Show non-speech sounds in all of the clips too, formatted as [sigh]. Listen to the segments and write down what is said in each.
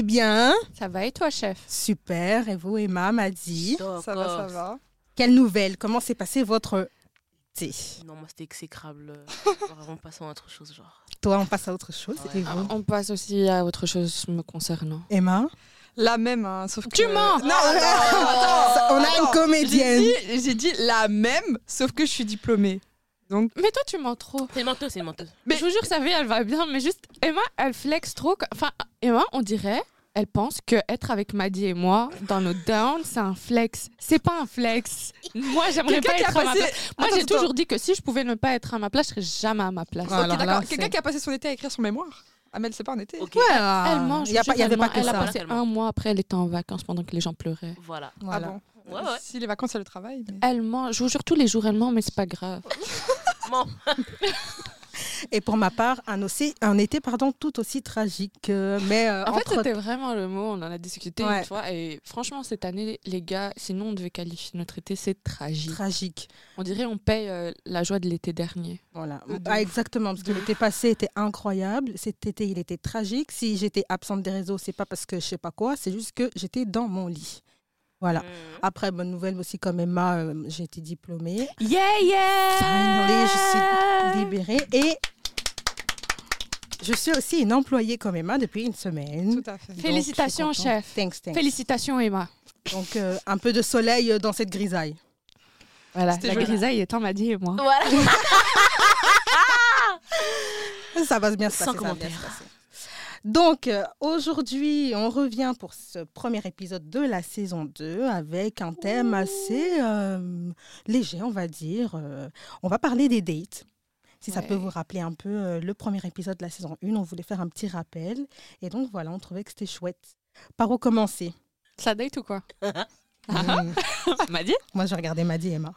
allez bien Ça va et toi, chef? Super. Et vous, Emma, m'a dit. Ça va, ça va. Quelle nouvelle? Comment s'est passé votre thé? Non, moi c'était exécrable. [laughs] Vraiment, passons à autre chose, genre. Toi, on passe à autre chose. Ouais. Et vous? On passe aussi à autre chose me concernant. Emma? La même, hein, sauf que. Tu mens Non, ça- [laughs] on a une comédienne. J'ai dit, j'ai dit la même, sauf que je suis diplômée. Donc, Mais toi, tu mens trop. C'est menteuse, c'est menteuse. Mais je vous jure, sa vie, elle va bien. Mais juste, Emma, elle flex trop. Enfin, Emma, on dirait, elle pense que être avec Maddy et moi dans nos downs, c'est un flex. C'est pas un flex. Moi, j'aimerais pas être à ma place. Moi, j'ai toujours dit que si je pouvais ne pas être à ma place, je serais jamais à ma place. D'accord. Quelqu'un qui a passé son été à écrire son mémoire? Amel, c'est pas un été. Ouais, Elle mange. Il n'y avait pas que elle ça. a passé Tellement. un mois après, elle était en vacances pendant que les gens pleuraient. voilà. Voilà. Ah bon? Ouais, ouais. Si les vacances, c'est le travail. mais- Elle ment. Je vous jure, tous les jours, elle ment, mais c'est pas grave. [laughs] [laughs] Et pour ma part, un, aussi, un été pardon, tout aussi tragique. euh, mais euh, En fait, c'était vraiment le mot. On en a discuté Ouais. une fois. Et franchement, cette année, les gars, sinon on devait qualifier notre été, c'est tragique. tragique. On dirait on paye euh, la joie de l'été dernier. Voilà. De Ah, exactement, parce que l'été passé était incroyable. Cet été, il était tragique. Si j'étais absente des réseaux, c'est pas parce que je sais pas quoi, c'est juste que j'étais dans mon lit. Voilà. Mhm. Après, bonne nouvelle aussi, comme Emma, euh, j'ai été diplômée. Yeah, yeah Finally, je suis libérée. Et je suis aussi une employée comme Emma depuis une semaine. Tout à fait. Donc, Félicitations, chef. Thanks, thanks. Félicitations, Emma. Donc, euh, un peu de soleil euh, dans cette grisaille. Voilà, la joli. grisaille étant m'a dit et moi. Voilà. [laughs] Ça va bien se passer. Sans ça va bien commentaire. se passer. Donc, euh, aujourd'hui, on revient pour ce premier épisode de la saison 2 avec un thème assez euh, léger, on va dire. Euh, on va parler des dates. Si ça peut vous rappeler un peu le premier épisode de la saison 1, on voulait faire un petit rappel. Et donc, voilà, on trouvait que c'était chouette. Par où commencer? Ça date ou quoi? Hmm, M'a dit Moi, je regardais Maddy et Emma.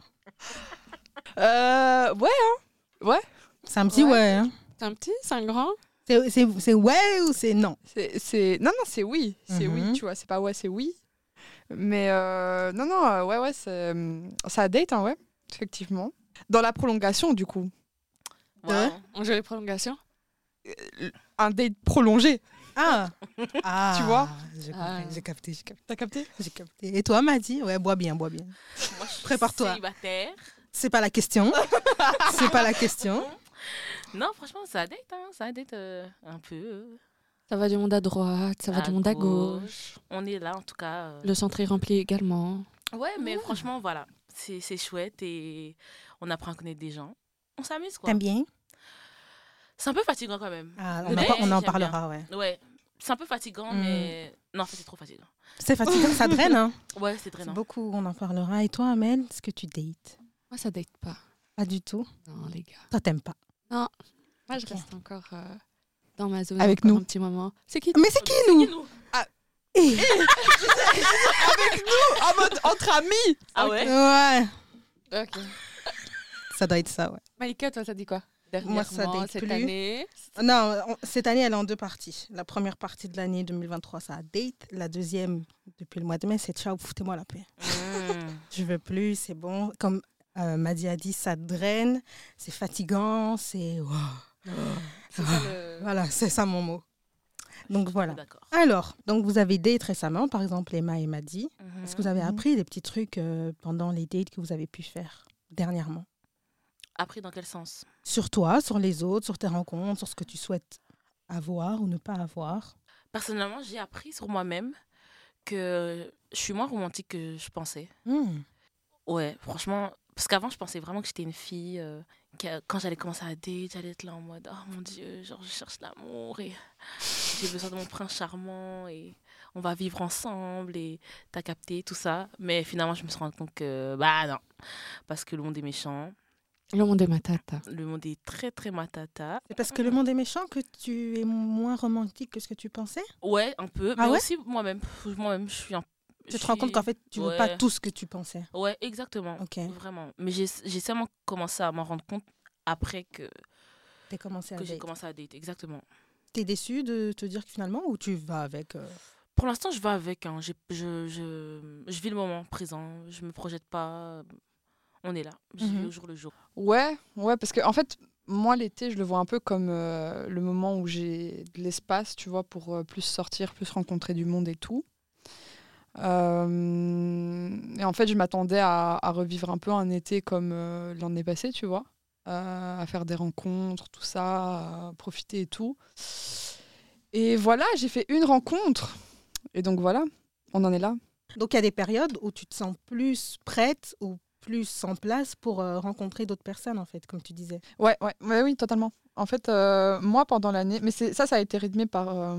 Euh, ouais, hein. Ouais. C'est un petit ouais. Ouais. hein. C'est un petit, c'est un grand C'est- C'est c'est ouais ou c'est non? C'est, c'est... Non, non, c'est oui. C'est Mhm. oui, tu vois. C'est pas ouais, c'est oui. Mais euh, non, non, euh, ouais, ouais, c'est... euh, ça date, hein, ouais, effectivement. Dans la prolongation, du coup. Wow. On joue les prolongations Un date prolongé. Ah, [laughs] ah Tu vois? J'ai Ah. j'ai capté, j'ai capté. T'as capté? J'ai capté. Et toi, Maddy Ouais, bois bien, bois bien. Moi, je suis Prépare-toi. Célibataire. C'est pas la question. [laughs] c'est pas la question. Non, franchement, ça date, hein. Ça date euh, un peu. Ça va du monde à droite, ça va du monde à gauche. On est là, en tout cas. euh. Le centre est rempli également. Ouais, mais franchement, voilà. C'est c'est chouette et on apprend à connaître des gens. On s'amuse, quoi. T'aimes bien? C'est un peu fatigant quand même. ah, On, en, on parlera, ouais. Ouais. C'est un peu fatigant, Mm. mais. Non, en fait, c'est trop fatigant. C'est fatigant, ça [laughs] draine, hein Ouais, c'est C'est drainant. beaucoup, on en parlera. Et toi, Amel, est-ce que tu dates? Moi, ça date pas. Pas du tout. Non, les gars. Toi, t'aimes pas? Moi, je reste encore euh, dans ma zone. Avec nous. Un petit moment. C'est qui Mais c'est qui, nous nous Eh, En mode entre amis Ah ouais Ouais, Ok. ça doit être ça, ouais. Malika, toi, ça dit quoi? Moi, ça date cette plus. année? Non, on- cette année, elle est en deux parties. La première partie de l'année 2023, ça a date. La deuxième, depuis le mois de mai, c'est ciao, foutez-moi la paix. Mm. [laughs] Je veux plus, c'est bon. Comme euh, Maddy a dit, ça draine, c'est fatigant, c'est... wow. Le- [laughs] Voilà, c'est ça mon mot. Donc voilà. Alors, donc vous avez date récemment, par exemple Emma et Maddy. Mhm. Est-ce que vous avez appris des petits trucs euh, pendant les dates que vous avez pu faire dernièrement? Après, dans quel sens? Sur toi, sur les autres, sur tes rencontres, sur ce que tu souhaites avoir ou ne pas avoir? Personnellement, j'ai appris sur moi-même que je suis moins romantique que je pensais. Hmm. Ouais, franchement, parce qu'avant, je pensais vraiment que j'étais une fille. euh, que quand j'allais commencer à date, j'allais être là en mode Oh mon Dieu, genre, je cherche l'amour et [laughs] j'ai besoin de mon prince charmant et on va vivre ensemble et t'as capté tout ça. Mais finalement, je me suis rendu compte que, bah non, parce que le monde est méchant, Le monde est ma tata. le monde est très très matata. C'est parce que le monde est méchant que tu es moins romantique que ce que tu pensais? Ouais, un peu, Ah mais ouais? aussi moi-même. Moi-même, je suis un Tu je te rends compte qu'en fait, tu veux pas Ouais. tout ce que tu pensais. Ouais, exactement. Ok. Vraiment. Mais j'ai seulement commencé à m'en rendre compte après que, T'es commencé à que j'ai date. commencé à date. Exactement. T'es déçu de te dire que finalement ou tu vas avec euh, Pour l'instant, je vais avec. Hein. Je, je, je vis le moment présent. Je me projette pas. On est là. Je vis Mhm. au jour le jour. Ouais, ouais, parce que en fait, moi, l'été, je le vois un peu comme euh, le moment où j'ai de l'espace, tu vois, pour euh, plus sortir, plus rencontrer du monde et tout. Euh, et en fait, je m'attendais à, à revivre un peu un été comme euh, l'année passée, tu vois, euh, à faire des rencontres, tout ça, à profiter et tout. Et voilà, j'ai fait une rencontre. Et donc voilà, on en est là. Donc il y a des périodes où tu te sens plus prête ou plus en place pour rencontrer d'autres personnes, en fait, comme tu disais. Ouais, ouais, ouais, oui, totalement. En fait, moi, pendant l'année, mais ça, ça a été rythmé par,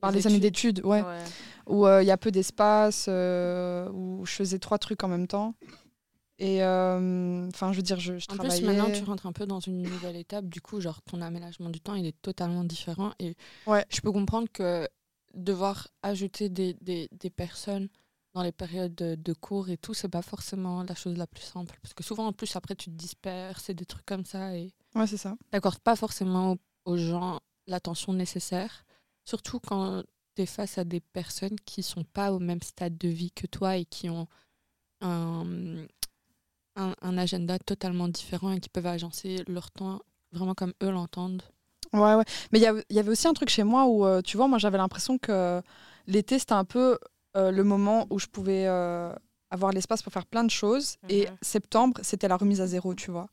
par Les les, années d'études, ouais, Ouais. où euh, il y a peu d'espace, euh, où je faisais trois trucs en même temps. Et euh, enfin, je veux dire, je, je En travaillais. plus, maintenant, tu rentres un peu dans une nouvelle étape. Du coup, genre, ton aménagement du temps, il est totalement différent. Et Ouais. je peux comprendre que devoir ajouter des, des, des personnes dans les périodes de, de cours et tout, c'est pas forcément la chose la plus simple. Parce que souvent, en plus, après, tu te disperses et des trucs comme ça. Et Ouais, c'est ça. t'accordes pas forcément aux, aux gens l'attention nécessaire. Surtout quand tu es face à des personnes qui sont pas au même stade de vie que toi et qui ont un, un, un agenda totalement différent et qui peuvent agencer leur temps vraiment comme eux l'entendent. Ouais, ouais. Mais il y, a- il y avait aussi un truc chez moi où, euh, tu vois, moi, j'avais l'impression que l'été, c'était un peu euh, le moment où je pouvais euh, avoir l'espace pour faire plein de choses. Et Mhm. septembre, c'était la remise à zéro, tu vois.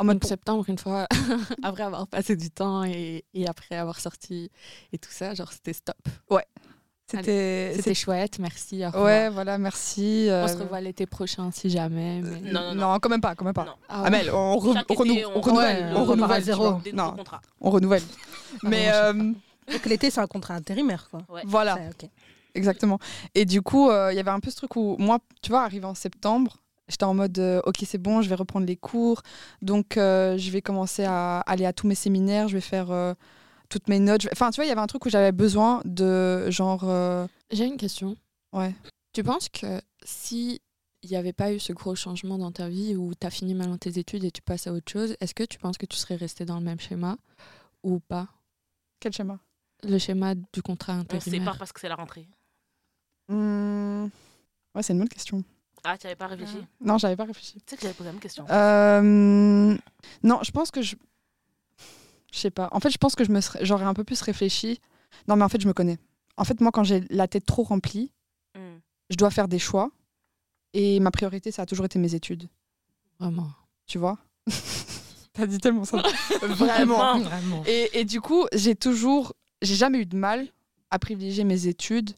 En mode, Donc, septembre, une fois, [laughs] après avoir passé du temps et, et après avoir sorti et tout ça, genre c'était stop. c'était. C'était chouette, merci. Ouais, voilà, merci. On euh, se revoit l'été prochain si jamais. mais- Non, non, non. quand même pas, quand même pas. Ah ouais. Amel, on, re- on renou- été, on on renouvelle, renouvelle, on on repart à renouvelle, zéro. Non, on renouvelle. [laughs] Mais euh, Donc l'été, c'est un contrat intérimaire, quoi. Ouais. voilà, Ça, ok. exactement. Et du coup, euh, il y avait un peu ce truc où moi, tu vois, arrivé en septembre, j'étais en mode, euh, ok, c'est bon, je vais reprendre les cours. Donc, euh, je vais commencer à aller à tous mes séminaires, je vais faire euh, toutes mes notes. Vais- Enfin, tu vois, il y avait un truc où j'avais besoin de genre. euh, J'ai une question. Ouais. Tu penses que si il n'y avait pas eu ce gros changement dans ta vie où tu as fini maintenant tes études et tu passes à autre chose, est-ce que tu penses que tu serais resté dans le même schéma ou pas? Quel schéma? Le schéma du contrat On se sépare intérimaire. parce que c'est la rentrée. Hmm, Ouais, c'est une bonne question. Ah, tu n'avais pas réfléchi Ah. Non, j'avais pas réfléchi. Tu sais que j'avais posé la même question. Euh, Non, je pense que je. Je sais pas. En fait, je pense que je me serais- j'aurais un peu plus réfléchi. Non, mais en fait, je me connais. En fait, moi, quand j'ai la tête trop remplie, Hmm. je dois faire des choix. Et ma priorité, ça a toujours été mes études. Vraiment. Tu vois? [laughs] T'as dit tellement ça. [laughs] Vraiment. Vraiment. Et, et du coup, j'ai toujours. J'ai jamais eu de mal à privilégier mes études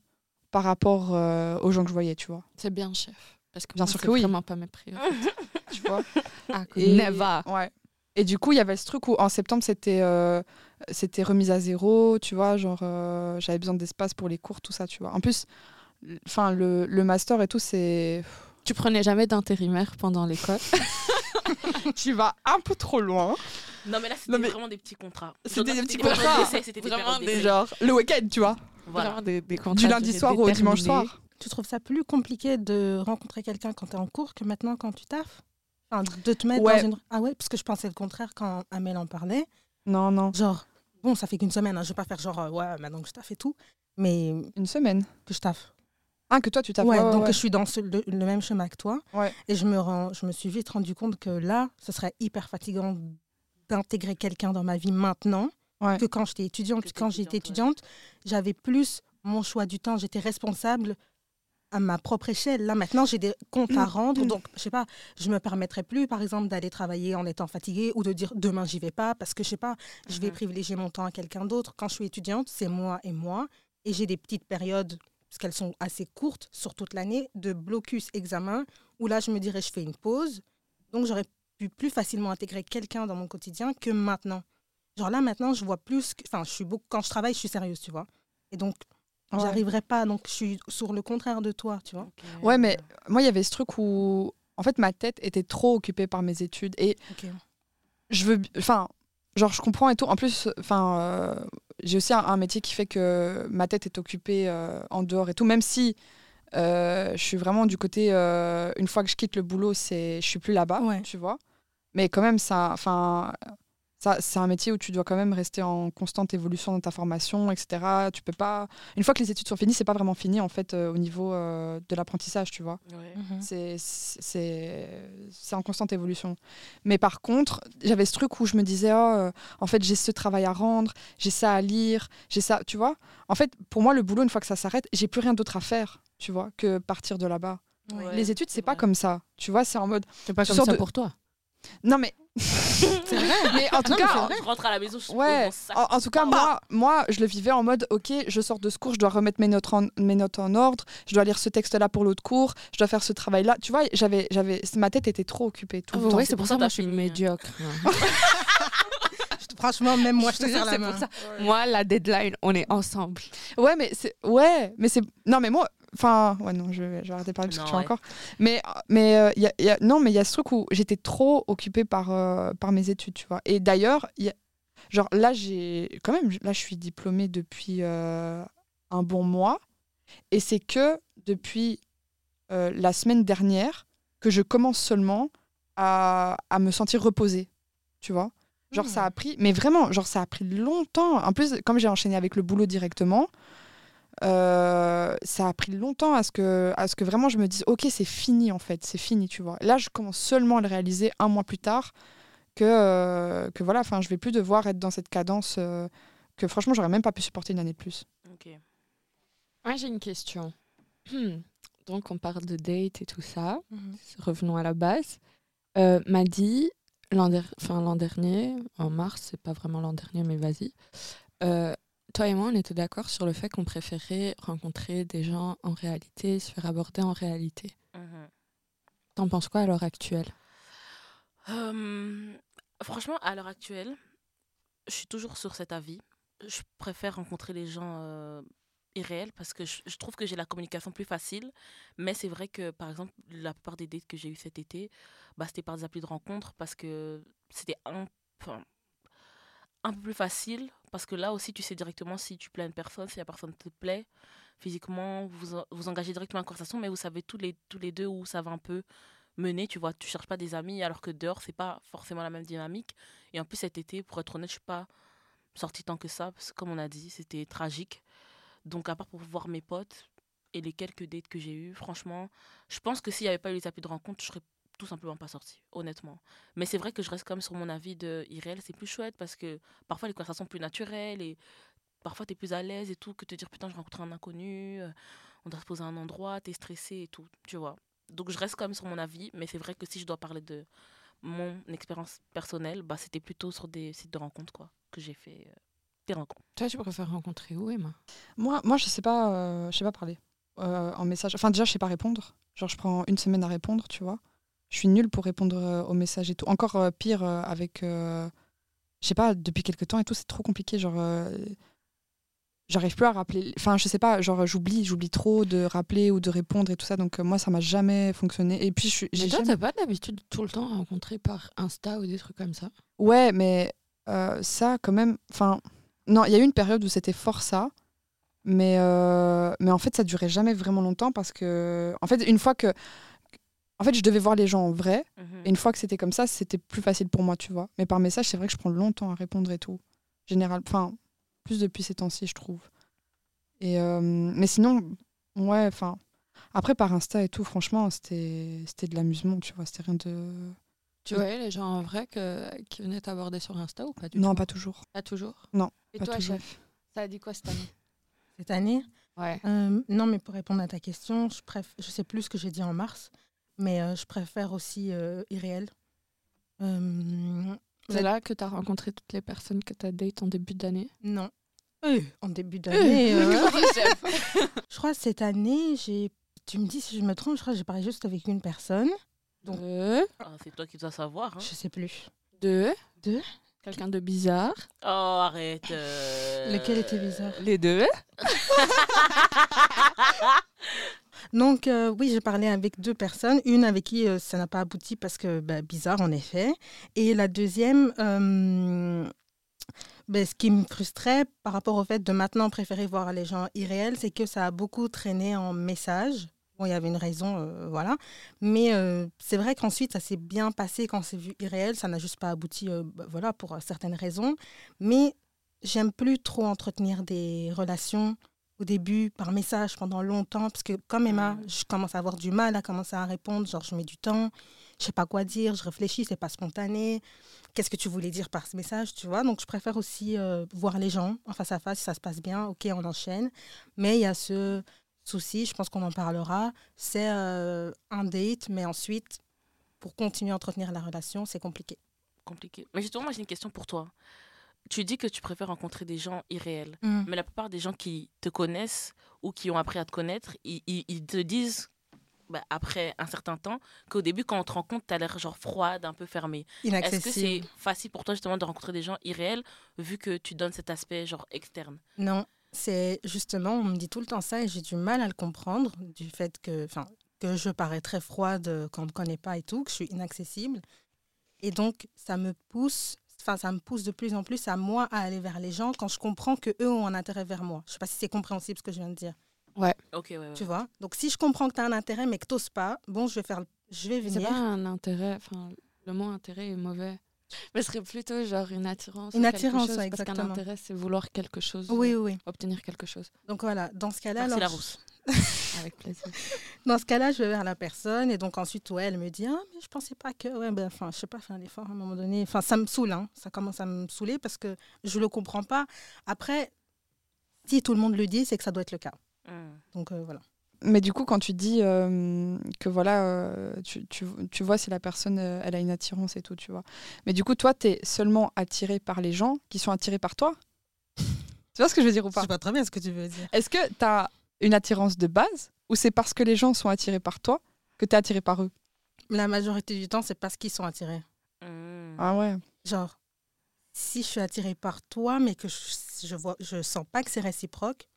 par rapport euh, aux gens que je voyais, tu vois. C'est bien, chef. Parce que Bien sûr que oui. vraiment pas mes priorités. Tu vois [laughs] Ah, Et- never. Ouais. Et du coup, il y avait ce truc où en septembre, c'était euh, c'était remise à zéro, tu vois, genre euh, j'avais besoin d'espace pour les cours, tout ça, tu vois. En plus, enfin le, le master et tout, c'est Tu prenais jamais d'intérimaire pendant l'école? [laughs] Tu vas un peu trop loin. Non, mais là, c'était mais- vraiment des petits contrats. C'était des petits contrats. C'était des Vraiment des. Genre le week-end, tu vois, Voilà. Des, des du lundi soir au dimanche soir. Tu trouves ça plus compliqué de rencontrer quelqu'un quand tu es en cours que maintenant quand tu taffes? Enfin, De te mettre Ouais. dans une... Ah ouais, parce que je pensais le contraire quand Amel en parlait. Non, non, Genre, bon, ça fait qu'une semaine, hein, je vais pas faire genre, euh, ouais, maintenant que je taffe et tout, mais une semaine. que je taffe. Ah que toi tu t'as Ouais, ouais, donc ouais. je suis dans ce- le, le même chemin que toi. Ouais. Et je me, rends, je me suis vite rendu compte que là, ce serait hyper fatigant d'intégrer quelqu'un dans ma vie maintenant Ouais. que quand j'étais étudiante. Que Quand j'étais étudiante, étudiante, j'avais plus mon choix du temps. J'étais responsable à ma propre échelle. Là, maintenant, j'ai des comptes à rendre. Donc, je sais pas, je me permettrai plus, par exemple, d'aller travailler en étant fatiguée ou de dire demain, j'y vais pas parce que, je sais pas, je vais Mhm. privilégier mon temps à quelqu'un d'autre. Quand je suis étudiante, c'est moi et moi. Et j'ai des petites périodes, parce qu'elles sont assez courtes sur toute l'année, de blocus examen, où là, je me dirais, je fais une pause. Donc, j'aurais pu plus facilement intégrer quelqu'un dans mon quotidien que maintenant. Genre là, maintenant, je vois plus. que- Enfin, je suis beaucoup. Quand je travaille, je suis sérieuse, tu vois. Et donc, Ouais. j'arriverai pas. Donc, je suis sur le contraire de toi, tu vois. Ok. Ouais, mais moi il y avait ce truc où en fait ma tête était trop occupée par mes études et Ok. je veux enfin genre je comprends et tout en plus enfin euh, j'ai aussi un, un métier qui fait que ma tête est occupée euh, en dehors et tout même si euh, je suis vraiment du côté euh, une fois que je quitte le boulot c'est je suis plus là-bas Ouais. tu vois mais quand même ça enfin ça, c'est un métier où tu dois quand même rester en constante évolution dans ta formation, etc. Tu peux pas. Une fois que les études sont finies, c'est pas vraiment fini en fait euh, au niveau euh, de l'apprentissage, tu vois. Ouais. Mhm. C'est c'est c'est en constante évolution. Mais par contre, j'avais ce truc où je me disais, oh, euh, en fait, j'ai ce travail à rendre, j'ai ça à lire, j'ai ça, tu vois. En fait, pour moi, le boulot, une fois que ça s'arrête, j'ai plus rien d'autre à faire, tu vois, que partir de là-bas. Ouais, les études, c'est c'est pas vrai. comme ça, tu vois. C'est en mode, C'est pas comme ça de- pour toi. non mais, [laughs] C'est vrai. mais en tout non, mais cas. Je rentre à la maison, je Ouais, mon sac. en, en tout cas, moi, moi, je le vivais en mode, ok, je sors de ce cours, je dois remettre mes notes en, mes notes en ordre, je dois lire ce texte-là pour l'autre cours, je dois faire ce travail-là. Tu vois, j'avais, j'avais, ma tête était trop occupée tout le temps. oui, c'est pour ça que moi je suis hein. médiocre. [laughs] Je te- Franchement, même moi, je te [laughs] jure, la c'est main. pour ça. Moi, la deadline, on est ensemble. Ouais, mais c'est, ouais, mais c'est, non, mais moi, enfin, ouais, non, je, vais- je vais arrêter de parler parce Non, que tu vois ouais. encore. Mais, mais euh, y a- y a- non, mais il y a ce truc où j'étais trop occupée par, euh, par mes études, tu vois. Et d'ailleurs, genre là, j'ai, quand même, là, je suis diplômée depuis euh, un bon mois, et c'est que depuis euh, la semaine dernière que je commence seulement à, à me sentir reposée, tu vois. Genre, ça a pris, mais vraiment, genre, ça a pris longtemps. En plus, comme j'ai enchaîné avec le boulot directement, euh, ça a pris longtemps à ce, que, à ce que vraiment je me dise, ok, c'est fini en fait, c'est fini, tu vois. Là, je commence seulement à le réaliser un mois plus tard que, euh, que voilà, enfin, je vais plus devoir être dans cette cadence euh, que franchement, j'aurais même pas pu supporter une année de plus. Ok. Moi, j'ai une question. [clears throat] Donc, on parle de date et tout ça. Mhm. Revenons à la base. Euh, m'a dit l'an der- enfin, l'an dernier, en mars, c'est pas vraiment l'an dernier, mais vas-y. Euh, toi et moi, on était d'accord sur le fait qu'on préférait rencontrer des gens en réalité, se faire aborder en réalité. Mhm. T'en penses quoi à l'heure actuelle? Euh, franchement, à l'heure actuelle, je suis toujours sur cet avis. Je préfère rencontrer les gens euh, irréels parce que je, je trouve que j'ai la communication plus facile. Mais c'est vrai que, par exemple, la plupart des dates que j'ai eues cet été, bah, c'était par des applis de rencontre parce que c'était un, enfin, un peu plus facile. Parce que là aussi, tu sais directement si tu plais à une personne, si la personne te plaît physiquement, vous vous engagez directement en conversation, mais vous savez tous les, tous les deux où ça va un peu mener, tu vois, tu cherches pas des amis alors que dehors c'est pas forcément la même dynamique et en plus cet été pour être honnête je suis pas sortie tant que ça parce que comme on a dit c'était tragique donc à part pour voir mes potes et les quelques dates que j'ai eues franchement je pense que s'il y avait pas eu les applis de rencontre je serais tout simplement pas sortie honnêtement mais c'est vrai que je reste quand même sur mon avis de irréel c'est plus chouette parce que parfois les conversations sont plus naturelles et parfois tu es plus à l'aise et tout que te dire putain je rencontre un inconnu euh, on doit se poser à un endroit t'es stressé et tout tu vois donc je reste quand même sur mon avis, mais c'est vrai que si je dois parler de mon expérience personnelle, bah, c'était plutôt sur des sites de rencontres quoi, que j'ai fait euh, des rencontres. Toi, tu préfères rencontrer où, Emma? Moi, moi je sais pas, euh, je sais pas parler euh, en message. Enfin, déjà, je sais pas répondre. Genre, je prends une semaine à répondre, tu vois. Je suis nulle pour répondre euh, aux messages et tout. Encore euh, pire euh, avec, euh, je sais pas, depuis quelques temps et tout, c'est trop compliqué. Genre, euh, j'arrive plus à rappeler. Enfin, je sais pas, genre, j'oublie, j'oublie trop de rappeler ou de répondre et tout ça. Donc, euh, moi, ça m'a jamais fonctionné. Et puis, je. Mais toi, t'as pas d'habitude tout le temps à rencontrer par Insta ou des trucs comme ça? Ouais, mais ça, quand même. Enfin, non, il y a eu une période où c'était fort ça. Mais, mais en fait, ça durait jamais vraiment longtemps parce que. En fait, une fois que. En fait, je devais voir les gens en vrai. Et une fois que c'était comme ça, c'était plus facile pour moi, tu vois. Mais par message, c'est vrai que je prends longtemps à répondre et tout. Général. Enfin, plus depuis ces temps-ci, je trouve. Et, euh, mais sinon, ouais, enfin. Après, par Insta et tout, franchement, c'était c'était de l'amusement, tu vois. C'était rien de. Tu voyais les gens en vrai que, qui venaient t'aborder sur Insta ou pas du Non, tout pas toujours. Pas toujours Non, Et pas toi, toujours. chef Ça a dit quoi cette année? Cette année? Ouais. Euh, Non, mais pour répondre à ta question, je, préf... je sais plus ce que j'ai dit en mars, mais euh, je préfère aussi euh, irréel. Euh, C'est là que tu as rencontré toutes les personnes que tu as date en début d'année? Non. Euh, en début d'année. [laughs] euh, [laughs] je crois que cette année, j'ai. Tu me dis si je me trompe, je crois que j'ai parlé juste avec une personne. Donc- Deux. Ah, c'est toi qui dois savoir. Hein. Je sais plus. Deux. Deux. Quelqu'un de bizarre. Oh, arrête. euh. Lequel était bizarre? Les deux. [laughs] Donc, euh, oui, j'ai parlé avec deux personnes. Une avec qui euh, ça n'a pas abouti parce que bah, bizarre, en effet. Et la deuxième, euh, ben, ce qui me frustrait par rapport au fait de maintenant préférer voir les gens irréels, c'est que ça a beaucoup traîné en message Bon, il y avait une raison, euh, voilà. Mais c'est vrai qu'ensuite, ça s'est bien passé quand c'est vu irréel. Ça n'a juste pas abouti, bah, voilà, pour certaines raisons. Mais j'aime plus trop entretenir des relations au début par message pendant longtemps. Parce que comme Emma, Mm. je commence à avoir du mal à commencer à répondre. Genre, je mets du temps. Je sais pas quoi dire. Je réfléchis, c'est pas spontané. Qu'est-ce que tu voulais dire par ce message, tu vois? Donc, je préfère aussi euh, voir les gens en face à face. Si ça se passe bien, ok, on enchaîne. Mais il y a ce souci, je pense qu'on en parlera, c'est euh, un date, mais ensuite, pour continuer à entretenir la relation, c'est compliqué. Compliqué. Mais justement, moi, j'ai une question pour toi. Tu dis que tu préfères rencontrer des gens irréels. Mm. Mais la plupart des gens qui te connaissent ou qui ont appris à te connaître, ils, ils- ils te disent, bah, après un certain temps, qu'au début, quand on te rencontre, tu as l'air genre froide, un peu fermée. Est-ce que c'est facile pour toi justement de rencontrer des gens irréels vu que tu donnes cet aspect genre externe? Non, c'est justement, on me dit tout le temps ça et j'ai du mal à le comprendre, du fait que, enfin, que je parais très froide quand on ne me connaît pas et tout, que je suis inaccessible. Et donc, ça me pousse, enfin, ça me pousse de plus en plus à moi à aller vers les gens quand je comprends que eux ont un intérêt vers moi. Je sais pas si c'est compréhensible ce que je viens de dire. Ok, ouais, ouais. Tu vois? Donc, si je comprends que tu as un intérêt mais que tu pas, bon, je vais faire, je vais C'est venir. pas un intérêt, enfin, le mot intérêt est mauvais. Mais ce serait plutôt genre une attirance. Une attirance, chose, ouais, Parce qu'un exactement. intérêt, c'est vouloir quelque chose, Oui, oui, obtenir quelque chose. Donc voilà, dans ce cas-là, alors, la rousse. [laughs] Avec plaisir. [laughs] dans ce cas-là, je vais vers la personne et donc ensuite, ouais, elle me dit, ah, mais je pensais pas que, ouais, ben, enfin, je sais pas, faire l'effort à un moment donné. Enfin, ça me saoule, hein. ça commence à me saouler parce que je le comprends pas. Après, si tout le monde le dit, c'est que ça doit être le cas. Mm. Donc euh, voilà. Mais du coup, quand tu dis euh, que voilà, euh, tu, tu, tu vois si la personne euh, elle a une attirance et tout, tu vois. Mais du coup, toi, tu es seulement attiré par les gens qui sont attirés par toi? [laughs] Tu vois ce que je veux dire ou Je pas? Sais pas très bien ce que tu veux dire. Est-ce que tu as une attirance de base ou c'est parce que les gens sont attirés par toi que tu es attiré par eux? La majorité du temps, c'est parce qu'ils sont attirés. Mm. Ah ouais. Genre, si je suis attirée par toi, mais que je, je vois, je sens pas que c'est réciproque,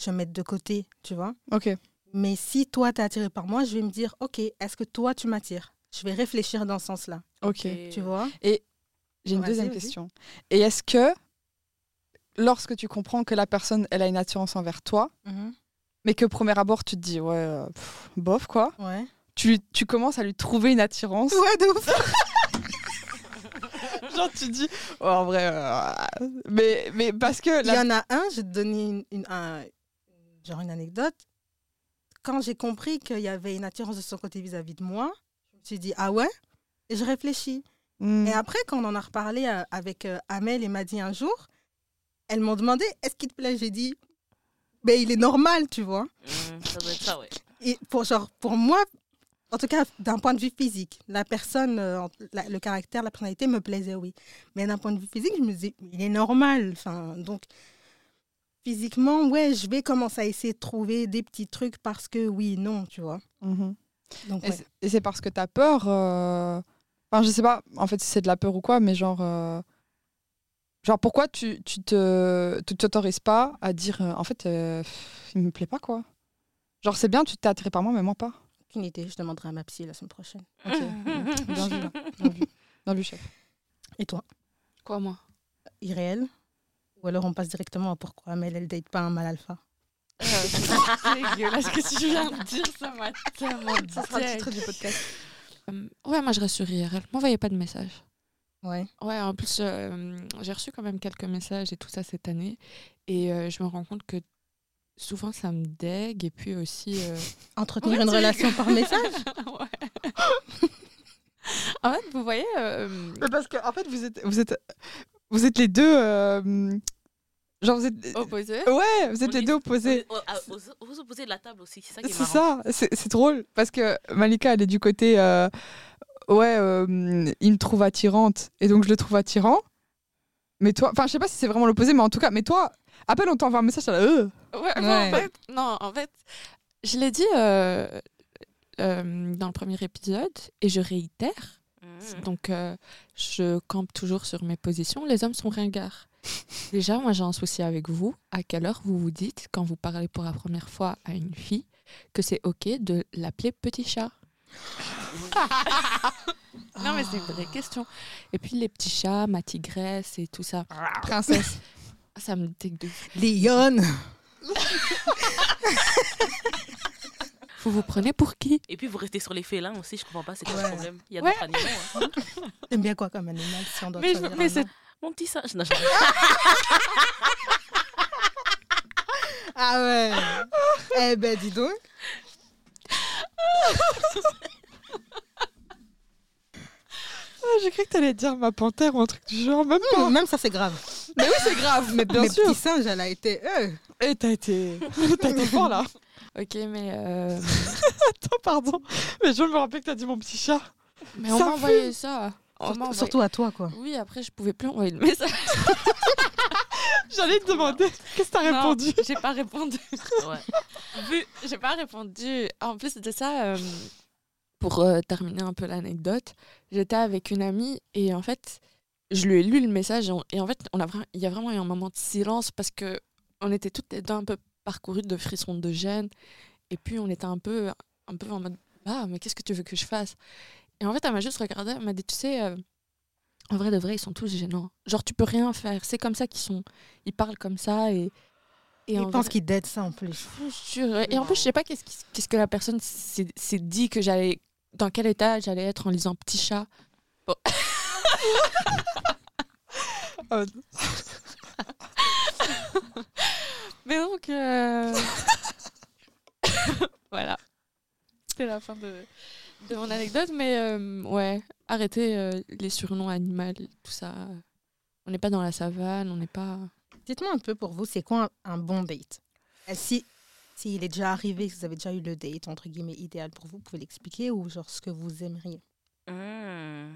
je vais me mettre de côté, tu vois. Ok. Mais si toi, tu es attiré par moi, je vais me dire, OK, est-ce que toi, tu m'attires? Je vais réfléchir dans ce sens-là, Ok. tu vois? J'ai une deuxième question. Et est-ce que lorsque tu comprends que la personne elle a une attirance envers toi, mais que premier abord tu te dis ouais, euh, pff, bof quoi, Ouais. tu, tu commences à lui trouver une attirance. Ouais, de ouf. [laughs] Genre tu dis oh, en vrai, euh, mais mais parce que Il la- y en a un, je vais te donner une, une- un- genre une anecdote. Quand j'ai compris qu'il y avait une attirance de son côté vis-à-vis de moi, je me suis dit, ah ouais? Et je réfléchis. Hmm. Et après, quand on en a reparlé euh, avec Amel et m'a dit un jour, elles m'ont demandé, est-ce qu'il te plaît? J'ai dit, ben il est normal, tu vois. Mm, ça doit être ça, ouais. Et pour, genre, pour moi, en tout cas, d'un point de vue physique, la personne, euh, la- le caractère, la personnalité me plaisait, oui. Mais d'un point de vue physique, je me disais, il est normal. Enfin, donc, physiquement, ouais, je vais commencer à essayer de trouver des petits trucs parce que oui, non, tu vois. Mhm. Donc, Et ouais. c'est- Et c'est parce que tu as peur. euh, Enfin, je sais pas, en fait, si c'est de la peur ou quoi, mais genre. euh, Genre, pourquoi tu, tu te tu t'autorises pas à dire euh, en fait, euh, pff, il me plaît pas quoi Genre, c'est bien, tu t'es attiré par moi, mais moi pas. aucune idée. Je demanderai à ma psy la semaine prochaine. Ok, bien vu, bien vu. Bien vu, chef. Et toi? Quoi, moi? Irréel? Ou alors on passe directement à pourquoi Amel, elle date pas un mal alpha? Euh, C'est dégueulasse que tu viens de dire, ça m'a tellement Ça sera le titre du podcast. Euh, Ouais, moi je reste sur IRL. M'envoyez pas de messages. Ouais. Ouais, en plus, euh, j'ai reçu quand même quelques messages et tout ça cette année. Et euh, je me rends compte que souvent ça me dégue. Et puis aussi. euh, [laughs] Entretenir Ouais, une relation par message [laughs] ouais. en fait, vous voyez. euh, parce que, en fait, vous êtes, vous êtes, vous êtes les deux. euh, genre, vous êtes. opposés. Ouais, vous êtes On les est- deux opposés. Aux, à- aux- aux opposés de la table aussi, c'est ça qui est C'est ça, c'est c'est drôle. Parce que Malika, elle est du côté. euh, ouais, euh, il me trouve attirante. Et donc, je le trouve attirant. Mais toi. Enfin, je sais pas si c'est vraiment l'opposé, mais en tout cas. Mais toi, à peine on t'envoie un message, t'es là. Euh. Ouais, en fait, non, en fait, je l'ai dit euh, euh, dans le premier épisode et je réitère. Mm. Donc, euh, je campe toujours sur mes positions. Les hommes sont ringards. [laughs] Déjà, moi, j'ai un souci avec vous. À quelle heure vous vous dites, quand vous parlez pour la première fois à une fille, que c'est OK de l'appeler petit chat? [laughs] Non, mais c'est une vraie question. Et puis, les petits chats, ma tigresse et tout ça. Princesse. Ça me dégue de Lyon Vous vous prenez pour qui? Et puis vous restez sur les félins aussi, je comprends pas, c'est quoi Ouais. le problème? Il y a Ouais. d'autres animaux. hein. [laughs] T'aimes bien quoi comme animal si on doit Mais je- mais c'est- Mon petit singe. Non, je- Ah ouais Eh ben dis donc [laughs] Ah, J'ai cru que t'allais dire ma panthère ou un truc du genre, même pas. Même ça c'est grave. Mais oui, c'est grave, mais bien Mes sûr. petits singes, elle a été... euh, Et t'as été... [laughs] t'as été fort là. [laughs] Ok, mais. euh, [laughs] Attends, pardon. Mais je me rappelle que t'as dit mon petit chat. mais on m'a envoyé ça. On surtout, envoyé- surtout à toi quoi. Oui, après, je pouvais plus envoyer le message. J'allais te demander, qu'est-ce que t'as répondu? J'ai pas répondu. Ouais. J'ai pas répondu. En plus de ça, euh, pour euh, terminer un peu l'anecdote, j'étais avec une amie et en fait, je lui ai lu le message et, on- et en fait, on a il y a vraiment eu un moment de silence parce que on était toutes les deux un peu parcourues de frissons de gêne et puis on était un peu, un peu en mode ah mais qu'est-ce que tu veux que je fasse? Et en fait, elle m'a juste regardé, elle m'a dit tu sais. euh, en vrai de vrai, ils sont tous gênants. Genre, tu peux rien faire. C'est comme ça qu'ils sont. Ils parlent comme ça et. et Je en pense vrai- qu'il date ça en plus. je. Et en plus, je sais pas qu'est-ce que la personne s'est dit que j'allais. Dans quel état j'allais être en lisant Petit chat. Bon. Euh, [laughs] Mais donc. euh, [laughs] voilà. C'était la fin de, de mon anecdote. Mais euh, ouais, arrêtez euh, les surnoms animaux, tout ça. On n'est pas dans la savane, on n'est pas. Dites-moi un peu pour vous, c'est quoi un, un bon date? Si s'il est déjà arrivé, si vous avez déjà eu le date entre guillemets idéal pour vous, vous pouvez l'expliquer ou genre ce que vous aimeriez? Hmm.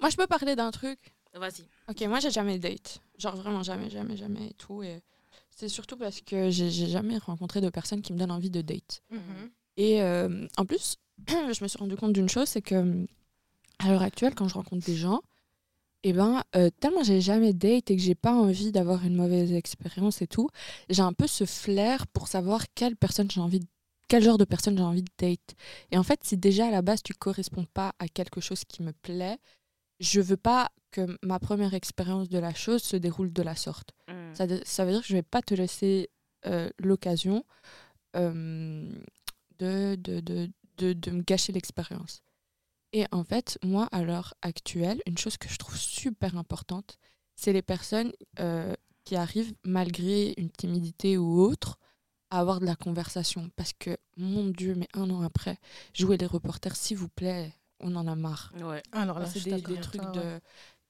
Moi, je peux parler d'un truc. Vas-y. Ok, moi j'ai jamais date. Genre vraiment jamais, jamais, jamais et tout. Et c'est surtout parce que j'ai j'ai jamais rencontré de personnes qui me donnent envie de date. Et euh, en plus, [clears throat] je me suis rendu compte d'une chose, c'est que à l'heure actuelle, quand je rencontre des gens, et ben euh, tellement j'ai jamais date et que j'ai pas envie d'avoir une mauvaise expérience et tout, j'ai un peu ce flair pour savoir quelle personne j'ai envie de quel genre de personne j'ai envie de date. Et en fait, si déjà à la base tu corresponds pas à quelque chose qui me plaît, je veux pas que ma première expérience de la chose se déroule de la sorte. Hmm. Ça, veut dire que je vais pas te laisser euh, l'occasion euh, de, de, de, de me gâcher l'expérience. Et en fait, moi, à l'heure actuelle, une chose que je trouve super importante, c'est les personnes euh, qui arrivent, malgré une timidité ou autre, à avoir de la conversation. Parce que, mon Dieu, mais un an après, jouer les reporters, s'il vous plaît, on en a marre. Ouais. Alors là, c'est des, trucs toi, de ouais.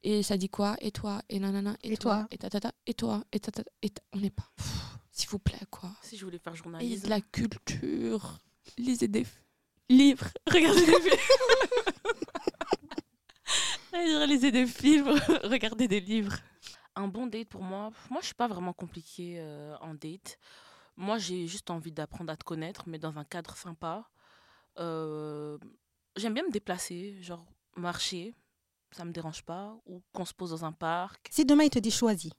et ça dit quoi? Et toi? Et nanana? Et, Et toi, toi? Et tatata et toi? Et tatata et ta- on n'est pas s'il vous plaît quoi. Si je voulais faire journaliste. de la culture. Lisez des livres. [laughs] Regardez des films Lisez des films [laughs] regardez des livres Un bon date pour moi, moi je suis pas vraiment compliquée euh, en date. Moi j'ai juste envie d'apprendre à te connaître, mais dans un cadre sympa. Euh, J'aime bien me déplacer, genre marcher, ça me dérange pas, ou qu'on se pose dans un parc. Si demain il te dit choisis,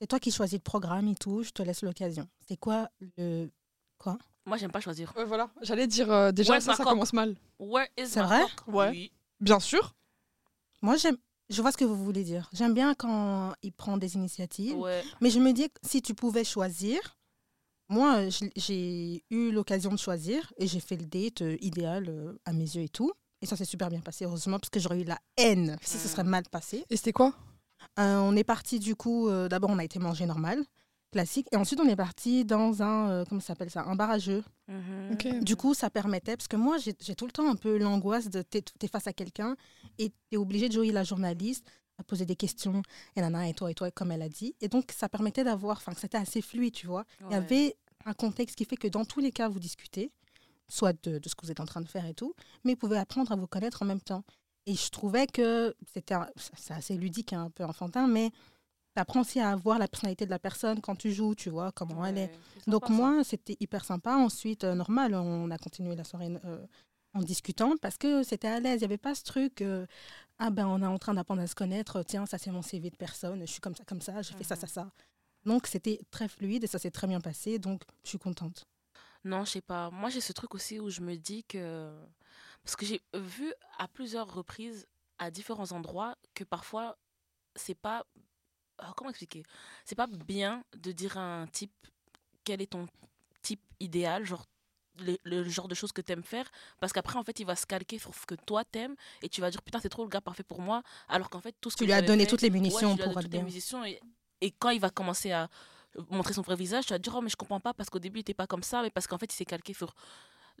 c'est toi qui choisis le programme et tout, je te laisse l'occasion. C'est quoi le Moi j'aime pas choisir. Ouais, voilà. J'allais dire euh, déjà Ouais, ça, commence mal. Where is C'est vrai? Ouais. Oui. Bien sûr. Moi j'aime je vois ce que vous voulez dire. J'aime bien quand il prend des initiatives, Ouais. mais je me dis que si tu pouvais choisir, moi j'ai eu l'occasion de choisir et j'ai fait le date euh, idéal euh, à mes yeux et tout. Et ça s'est super bien passé, heureusement, parce que j'aurais eu la haine si ce serait mal passé. Et c'était quoi? Euh, on est parti du coup, euh, d'abord on a été manger normal, classique, et ensuite on est parti dans un, euh, comment ça s'appelle ça, un bar à. Mhm. Du coup, ça permettait, parce que moi j'ai tout le temps un peu l'angoisse de t'es t'es face à quelqu'un et t'es obligé de jouer la journaliste, à poser des questions, et nana, et toi, et toi, comme elle a dit. Et donc ça permettait d'avoir, enfin que c'était assez fluide, tu vois. Il y avait un contexte qui fait que dans tous les cas, vous discutez, soit de, de ce que vous êtes en train de faire et tout, mais vous pouvez apprendre à vous connaître en même temps. Et je trouvais que c'était c'est assez ludique, hein, un peu enfantin, mais tu apprends aussi à voir la personnalité de la personne quand tu joues, tu vois, comment elle est. Donc moi, c'était hyper sympa. Ensuite, euh, normal, on a continué la soirée euh, en discutant parce que c'était à l'aise. Il n'y avait pas ce truc, euh, ah ben on est en train d'apprendre à se connaître, tiens, ça c'est mon CV de personne, je suis comme ça, comme ça, j'ai fait ça, ça, Mhm. ça. Donc c'était très fluide et ça s'est très bien passé, donc je suis contente. Non, je sais pas. Moi, j'ai ce truc aussi où je me dis que. Parce que j'ai vu à plusieurs reprises, à différents endroits, que parfois, c'est pas. Ah, comment expliquer? C'est pas bien de dire à un type quel est ton type idéal. Genre, le, le genre de choses que t'aimes faire parce qu'après en fait il va se calquer sur ce que toi t'aimes et tu vas dire putain c'est trop le gars parfait pour moi alors qu'en fait tout ce Tu que lui as donné fait, toutes les ouais, munitions tu lui as pour toutes les munitions et, et quand il va commencer à montrer son vrai visage tu vas dire oh mais je comprends pas parce qu'au début il était pas comme ça mais parce qu'en fait il s'est calqué sur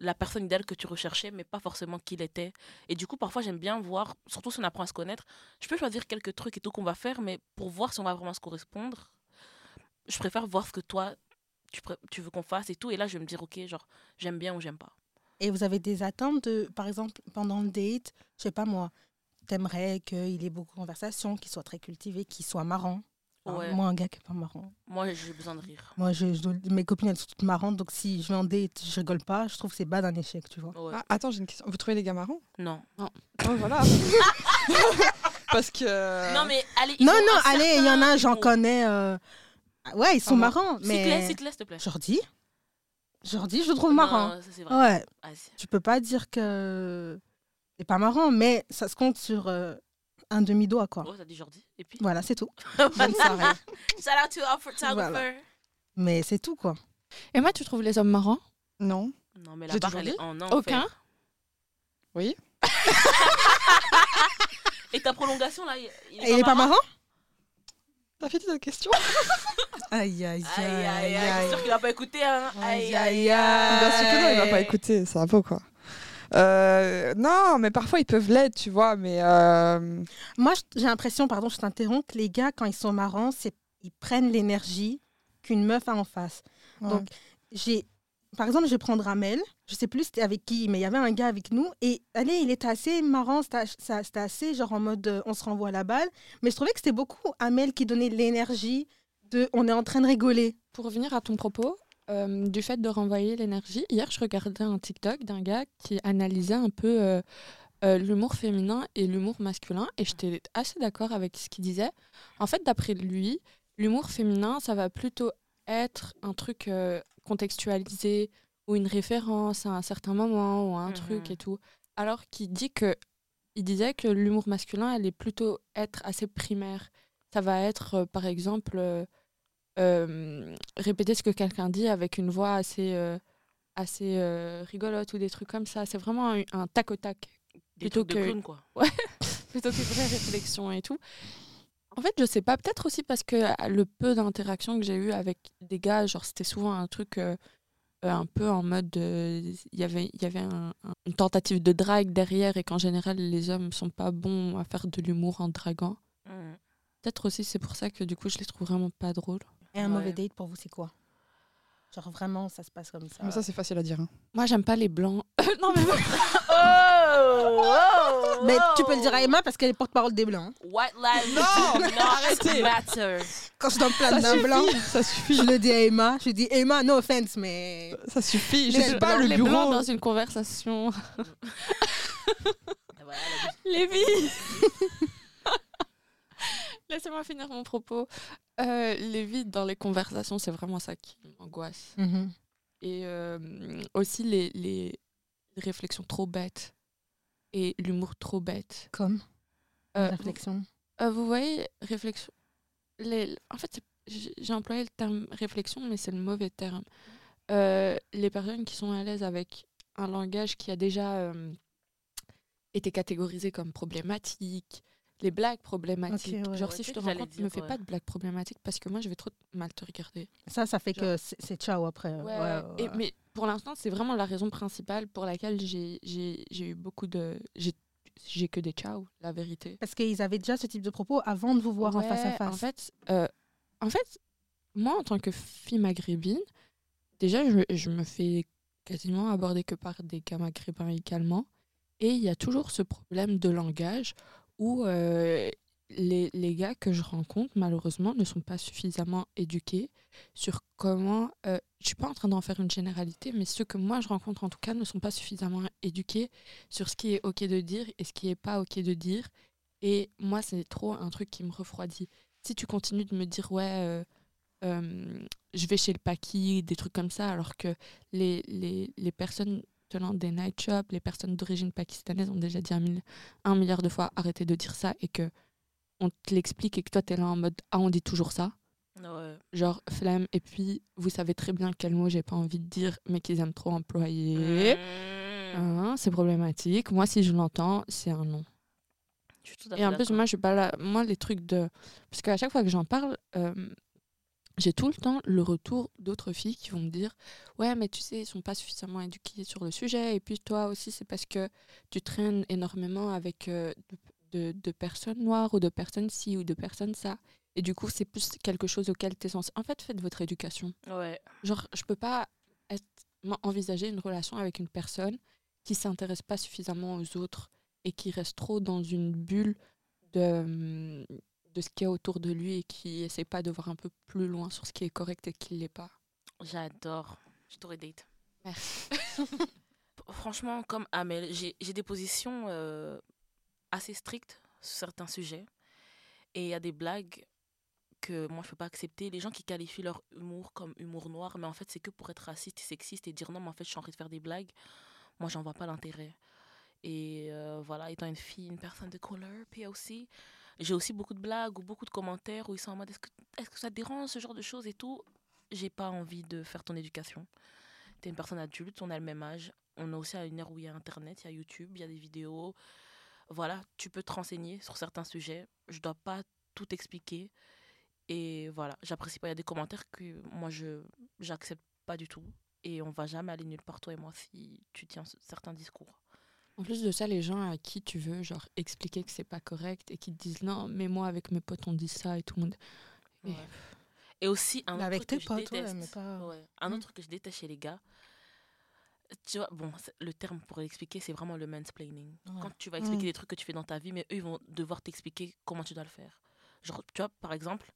la personne idéale que tu recherchais mais pas forcément qui il était. Et du coup parfois j'aime bien voir surtout si on apprend à se connaître je peux choisir quelques trucs et tout qu'on va faire mais pour voir si on va vraiment se correspondre je préfère voir ce que toi tu, tu veux qu'on fasse et tout. Et là je vais me dire ok genre j'aime bien ou j'aime pas. Et vous avez des attentes, par exemple, pendant le date, je sais pas moi, t'aimerais qu'il ait beaucoup de conversations, qu'il soit très cultivé, qu'il soit marrant? Ouais. Moi, un gars qui est pas marrant. moi j'ai besoin de rire Moi, je, mes copines, elles sont toutes marrantes, donc si je vais en date, je rigole pas, je trouve que c'est bas d'un échec, tu vois. Ouais. Ah, attends, j'ai une question. Vous trouvez les gars marrants? Non Oh, voilà. [laughs] Parce que. non mais allez ils Non, non, allez, il y en a, j'en connais. euh, Ouais, ils sont Ah marrants, mais. s'il te plaît, s'il te plaît. Jordi? Jordi, je le trouve marrant. Non, ça c'est vrai. Ouais, tu peux pas dire que c'est pas marrant, mais ça se compte sur euh, un demi-doigt, quoi. Oh, ça dit Jordi. Et puis Voilà, c'est tout. [laughs] Bonne soirée. Shout out to our photographer. Voilà. Mais c'est tout, quoi. Et moi, tu trouves les hommes marrants? Non. Non, mais la barre, elle est en non. Aucun Oui. [laughs] Et ta prolongation, là, il, Et il est pas marrant? T'as fait ta question? [laughs] Aïe, aïe, Aïe, aïe, aïe. C'est sûr qu'il va pas écouter, hein. Aïe, aïe, aïe. Bien sûr que non, il va pas écouter, ça va pas quoi. Euh, non, mais parfois ils peuvent l'être, tu vois, mais euh, Moi, j'ai l'impression, pardon, je t'interromps, que les gars, quand ils sont marrants, c'est ils prennent l'énergie qu'une meuf a en face. Donc, j'ai, par exemple, je vais prendre Amel. Je sais plus c'était avec qui, mais il y avait un gars avec nous. Et allez, il était assez marrant. C'était assez genre en mode euh, on se renvoie la balle. Mais je trouvais que c'était beaucoup Amel qui donnait l'énergie de on est en train de rigoler. Pour revenir à ton propos, euh, du fait de renvoyer l'énergie, hier, je regardais un TikTok d'un gars qui analysait un peu euh, euh, l'humour féminin et l'humour masculin, et j'étais assez d'accord avec ce qu'il disait. En fait, d'après lui, l'humour féminin, ça va plutôt être un truc contextualisé ou une référence à un certain moment ou à un Mhm. truc et tout. Alors qu'il dit que il disait que l'humour masculin allait plutôt être assez primaire. Ça va être, par exemple, euh, répéter ce que quelqu'un dit avec une voix assez, euh, assez euh, rigolote ou des trucs comme ça. C'est vraiment un, un tac au tac Des Plutôt de que- clown, quoi. [laughs] plutôt qu'une vraie réflexion et tout. En fait, je sais pas, peut-être aussi parce que euh, le peu d'interactions que j'ai eu avec des gars, genre c'était souvent un truc un peu en mode il y avait y avait un- un- une tentative de drague derrière et qu'en général les hommes sont pas bons à faire de l'humour en draguant. Mhm. Peut-être aussi c'est pour ça que du coup je les trouve vraiment pas drôles. Et un Ouais. mauvais date pour vous, c'est quoi? Genre vraiment, ça se passe comme ça. mais ça c'est facile à dire. hein. Moi j'aime pas les blancs. [laughs] non mais Oh, [laughs] oh, Mais tu peux le oh. dire à Emma parce qu'elle est porte-parole des blancs. White lives [laughs] Non, not arrêtez. matter. Quand je donne plein d'un blanc, ça suffit, je le dis à Emma. Je dis Emma, no offense, mais ça suffit. Je blancs- pas le les bureau. blancs dans une conversation. Lévi Laissez-moi finir mon propos. Euh, les vides dans les conversations, c'est vraiment ça qui m'angoisse. Mhm. Et euh, aussi les, les réflexions trop bêtes et l'humour trop bête. comme Euh, réflexion. vous, vous voyez, réflexion. Les, en fait, j'ai employé le terme réflexion, mais c'est le mauvais terme. Les personnes qui sont à l'aise avec un langage qui a déjà été catégorisé comme problématique, les blagues problématiques. Ouais. Genre, Ouais, si je te rencontre, ne dire, fais ouais. pas de blagues problématiques parce que moi, je vais trop mal te regarder. Ça, ça fait Genre- que c'est ciao après. Ouais, Ouais, ouais, et- ouais. mais pour l'instant, c'est vraiment la raison principale pour laquelle j'ai j'ai- j'ai eu beaucoup de. J'ai j'ai que des ciao, la vérité. Parce qu'ils avaient déjà ce type de propos avant de vous voir en face à face. En fait, euh, en fait, moi, en tant que fille maghrébine, déjà, je, je me fais quasiment aborder que par des gars maghrébins également. Et il y a toujours ce problème de langage où euh, les, les gars que je rencontre, malheureusement, ne sont pas suffisamment éduqués sur comment... euh, je suis pas en train d'en faire une généralité, mais ceux que moi je rencontre, en tout cas, ne sont pas suffisamment éduqués sur ce qui est OK de dire et ce qui est pas OK de dire. Et moi, c'est trop un truc qui me refroidit. Si tu continues de me dire, ouais, euh, je vais chez le Paki, des trucs comme ça, alors que les, les personnes tenant des night shops, les personnes d'origine pakistanaise ont déjà dit un, mille- un milliard de fois arrêtez de dire ça et que on te l'explique et que toi, tu es là en mode, ah, on dit toujours ça. Ouais. Genre flemme. Et puis, vous savez très bien quel mot j'ai pas envie de dire, mais qu'ils aiment trop employer. Mmh. Hein, c'est problématique. Moi, si je l'entends, c'est un non. Je suis tout à Et en plus, moi, je suis pas là. Moi, les trucs de. Parce qu'à chaque fois que j'en parle, euh, j'ai tout le temps le retour d'autres filles qui vont me dire Ouais, mais tu sais, ils sont pas suffisamment éduqués sur le sujet. Et puis, toi aussi, c'est parce que tu traînes énormément avec euh, de, de- de personnes noires ou de personnes ci ou de personnes ça. Et du coup, c'est plus quelque chose auquel tu es censé. En fait, faites votre éducation. Ouais. Genre, je peux pas être- envisager une relation avec une personne qui s'intéresse pas suffisamment aux autres et qui reste trop dans une bulle de, de ce qu'il y a autour de lui et qui essaie pas de voir un peu plus loin sur ce qui est correct et qui l'est pas. J'adore. Je t'aurais date. Merci. [laughs] [laughs] Franchement, comme Amel, j'ai j'ai des positions euh, assez strictes sur certains sujets. Et il y a des blagues que moi, je peux pas accepter. Les gens qui qualifient leur humour comme humour noir, mais en fait, c'est que pour être raciste et sexiste et dire non, mais en fait, je suis en train de faire des blagues. Moi, j'en vois pas l'intérêt. Et euh, voilà, étant une fille, une personne de couleur, puis aussi, j'ai aussi beaucoup de blagues ou beaucoup de commentaires où ils sont en mode est-ce que, est que ça te dérange ce genre de choses et tout J'ai pas envie de faire ton éducation. Tu es une personne adulte, on a le même âge. On est aussi à une ère où il y a Internet, il y a YouTube, il y a des vidéos. Voilà, tu peux te renseigner sur certains sujets. Je dois pas tout expliquer. Et voilà, j'apprécie pas. Il y a des commentaires que moi, je j'accepte pas du tout. Et on va jamais aller nulle part, toi et moi, si tu tiens ce- certains discours. En plus de ça, les gens à qui tu veux genre expliquer que c'est pas correct et qui te disent non, mais moi avec mes potes on dit ça et tout le monde. Et- Ouais. Et aussi, un Mais autre avec truc tes que je potes, ouais, déteste. mais pas- Ouais. Un Hmm. autre truc que je déteste chez les gars, tu vois, bon, le terme pour l'expliquer, c'est vraiment le mansplaining. Ouais. Quand tu vas expliquer Hmm. des trucs que tu fais dans ta vie, mais eux, ils vont devoir t'expliquer comment tu dois le faire. Genre, tu vois, par exemple,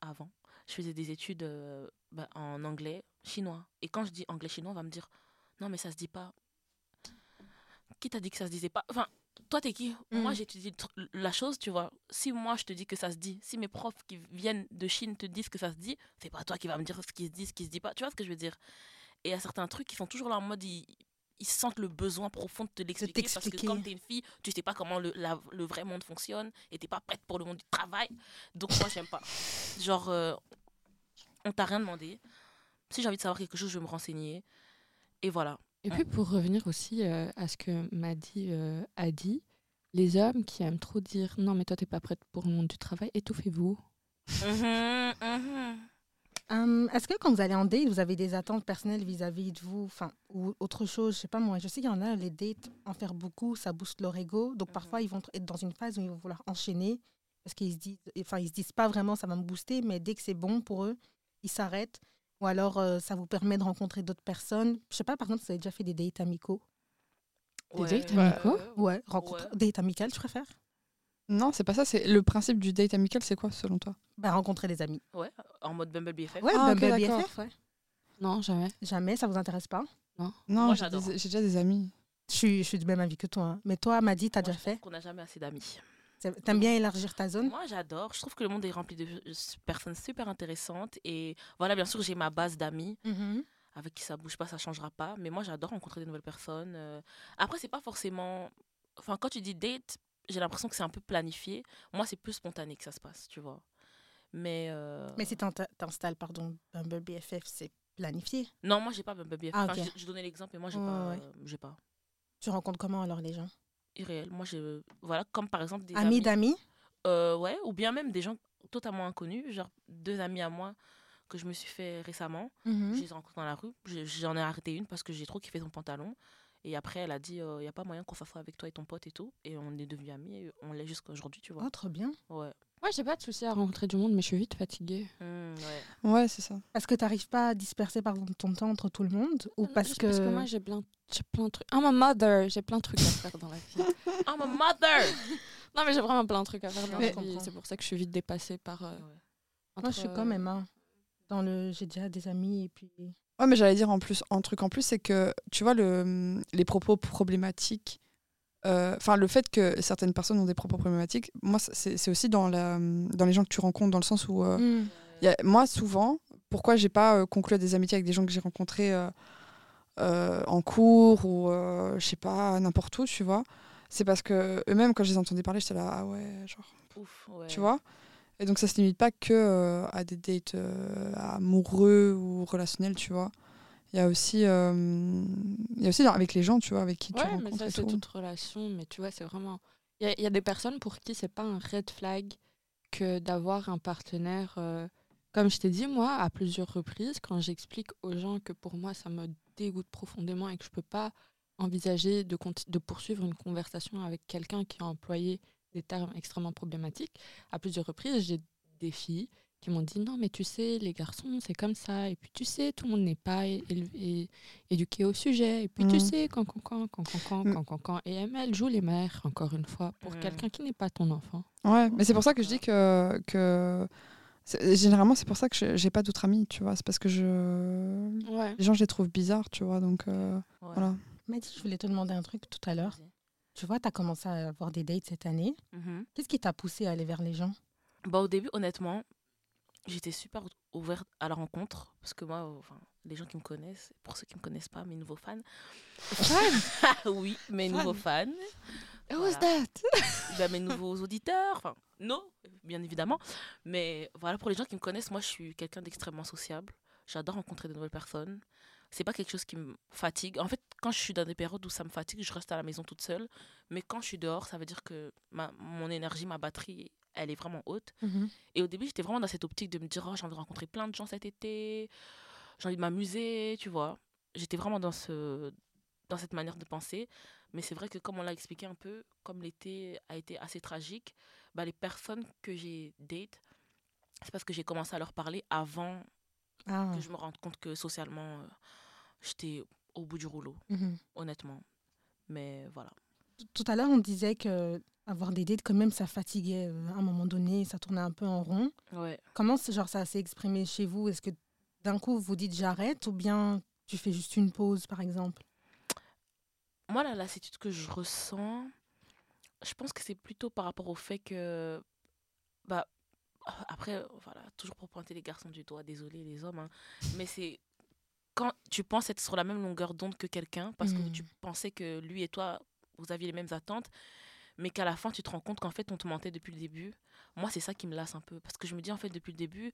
avant, je faisais des études euh, bah, en anglais chinois. Et quand je dis anglais-chinois, on va me dire, non, mais ça se dit pas. Qui t'a dit que ça se disait pas? Enfin, toi, t'es qui? Moi, Mm. j'étudie le tr- la chose, tu vois. Si moi, je te dis que ça se dit, si mes profs qui viennent de Chine te disent que ça se dit, c'est pas toi qui vas me dire ce qui se dit, ce qui se dit pas. Tu vois ce que je veux dire? Et il y a certains trucs qui sont toujours là en mode, ils, ils sentent le besoin profond de te l'expliquer. Parce que comme t'es une fille, tu sais pas comment le, la- le vrai monde fonctionne et t'es pas prête pour le monde du travail. Donc, moi, j'aime pas. Genre, euh, on t'a rien demandé. Si j'ai envie de savoir quelque chose, je vais me renseigner. Et voilà. Et puis pour revenir aussi euh, à ce que Maddy euh, a dit, les hommes qui aiment trop dire non mais toi t'es pas prête pour le monde du travail, étouffez-vous. Mhm, mhm. Hum, Est-ce que quand vous allez en date, vous avez des attentes personnelles vis-à-vis de vous enfin, Ou autre chose, je sais pas moi. Je sais qu'il y en a, les dates, en faire beaucoup, ça booste leur ego. Donc parfois, ils vont être dans une phase où ils vont vouloir enchaîner. Parce qu'ils se disent, enfin, ils se disent pas vraiment ça va me booster, mais dès que c'est bon pour eux, ils s'arrêtent. Ou alors, euh, ça vous permet de rencontrer d'autres personnes. Je sais pas, par exemple, vous avez déjà fait des dates amicaux? Des Ouais. dates amicaux? Ouais, rencontre, Ouais. date amicales, tu préfères? Non, c'est pas ça. C'est le principe du date amical, c'est quoi selon toi? Bah, Rencontrer des amis. Ouais, en mode Bumble BFF. Ouais, Ah, Bumble d'accord. BFF, ouais. Non, jamais. Jamais, ça vous intéresse pas? Non, Moi, j'ai j'adore. des- j'ai déjà des amis. je suis, je suis du même avis que toi. hein. Mais toi, Madi, t'as déjà fait? qu'on n'a jamais assez d'amis. T'aimes bien élargir ta zone? Moi, j'adore. Je trouve que le monde est rempli de personnes super intéressantes. Et voilà, bien sûr, j'ai ma base d'amis Mhm. avec qui ça bouge pas, ça changera pas. Mais moi, j'adore rencontrer des nouvelles personnes. euh. Après, c'est pas forcément. Enfin, quand tu dis date, j'ai l'impression que c'est un peu planifié. Moi, c'est plus spontané que ça se passe, tu vois. Mais. euh, Mais si t'installes, pardon, Bumble BFF, c'est planifié? Non, moi, j'ai pas Bumble BFF. Ah, Enfin, ok. je, je donnais l'exemple, mais moi, j'ai Ouais, pas. ouais. euh, pas. Tu rencontres comment alors les gens? Irréel. Moi, j'ai. Voilà, comme par exemple des. Amis amis d'amis? Euh, ouais, ou bien même des gens totalement inconnus, genre deux amis à moi que je me suis fait récemment. Mhm. Je les ai rencontrés dans la rue. Je- J'en ai arrêté une parce que j'ai trop kiffé son pantalon. Et après, elle a dit, il n'y a pas moyen qu'on s'assoie avec toi et ton pote et tout. Et on est devenus amis. Et on l'est jusqu'à aujourd'hui, tu vois. Oh, trop bien. Ouais. Moi j'ai pas de souci à rencontrer du monde, mais je suis vite fatiguée. Hmm, ouais. Ouais, c'est ça. Parce que t'arrives pas à disperser par exemple ton temps entre tout le monde Ou parce Juste que. Parce que moi j'ai plein, j'ai plein de trucs. I'm a mother, j'ai plein de trucs à faire dans la vie. [laughs] I'm a mother! [laughs] non mais j'ai vraiment plein de trucs à faire dans Mais- la vie. C'est pour ça que je suis vite dépassée par. euh, Ouais. Moi, je suis quand même. hein, dans le... J'ai déjà des amis et puis. Ouais, mais j'allais dire en plus, un truc en plus, c'est que tu vois, le, les propos problématiques, euh, enfin, le fait que certaines personnes ont des propos problématiques, moi, c'est aussi dans, la, dans les gens que tu rencontres, dans le sens où, euh, y a- moi, souvent, pourquoi j'ai pas euh, conclu à des amitiés avec des gens que j'ai rencontrés en cours ou, je sais pas, n'importe où, tu vois, c'est parce que eux-mêmes, quand je les entendais parler, j'étais là, ah ouais, genre, Ouf, ouais. tu vois Et donc ça se limite pas que à des dates amoureux ou relationnels, tu vois. Il y a aussi, euh, il y a aussi avec les gens, tu vois, avec qui tu Ouais, mais rencontres ça, et c'est tout. toute relation. Mais tu vois, c'est vraiment. Il y, a- il y a des personnes pour qui c'est pas un red flag que d'avoir un partenaire. euh, Comme je t'ai dit, moi, à plusieurs reprises, quand j'explique aux gens que pour moi, ça me dégoûte profondément et que je peux pas envisager de, de poursuivre une conversation avec quelqu'un qui a employé des termes extrêmement problématiques, à plusieurs reprises, j'ai des filles qui m'ont dit non mais tu sais les garçons c'est comme ça et puis tu sais tout le monde n'est pas élevé- éduqué au sujet et puis tu Mhm. sais quand quand quand quand quand quand Mm. quand quand quand et ML joue les mères encore une fois pour Mm. quelqu'un qui n'est pas ton enfant Ouais, mais c'est pour ça que je dis que, que généralement c'est pour ça que je- j'ai pas d'autres amis, tu vois. C'est parce que je ouais les gens je les trouve bizarres, tu vois. Donc euh, Ouais. voilà. Madi, je voulais te demander un truc tout à l'heure. Tu vois, tu as commencé à avoir des dates cette année. Qu'est-ce qui t'a poussé à aller vers les gens? Bah, au début, honnêtement, j'étais super ouverte à la rencontre. Parce que moi, enfin, les gens qui me connaissent, pour ceux qui ne me connaissent pas, mes nouveaux fans. [laughs] oui, mes Fans. nouveaux fans. who's Voilà. that? [laughs] Bah, mes nouveaux auditeurs. Enfin, non, bien évidemment. Mais voilà, pour les gens qui me connaissent, moi, je suis quelqu'un d'extrêmement sociable. J'adore rencontrer de nouvelles personnes. C'est pas quelque chose qui me fatigue. En fait, quand je suis dans des périodes où ça me fatigue, je reste à la maison toute seule. Mais quand je suis dehors, ça veut dire que ma, mon énergie, ma batterie, elle est vraiment haute. Et au début, j'étais vraiment dans cette optique de me dire, oh, j'ai envie de rencontrer plein de gens cet été, j'ai envie de m'amuser, tu vois. J'étais vraiment dans, ce, dans cette manière de penser. Mais c'est vrai que, comme on l'a expliqué un peu, comme l'été a été assez tragique, bah, les personnes que j'ai date, c'est parce que j'ai commencé à leur parler avant Ah. que je me rende compte que socialement, euh, j'étais au bout du rouleau, Mhm. honnêtement. Mais voilà. Tout à l'heure, on disait que avoir des dates, quand même, ça fatiguait euh, à un moment donné, ça tournait un peu en rond. Ouais. Comment genre, ça s'est exprimé chez vous? Est-ce que d'un coup, vous dites j'arrête? Ou bien tu fais juste une pause, par exemple? Moi, la lassitude que je ressens, je pense que c'est plutôt par rapport au fait que. Bah, après, voilà, toujours pour pointer les garçons du doigt, désolé les hommes, hein, mais c'est quand tu penses être sur la même longueur d'onde que quelqu'un, parce que Mm. tu pensais que lui et toi, vous aviez les mêmes attentes, mais qu'à la fin, tu te rends compte qu'en fait, on te mentait depuis le début. Moi, c'est ça qui me lasse un peu, parce que je me dis, en fait, depuis le début,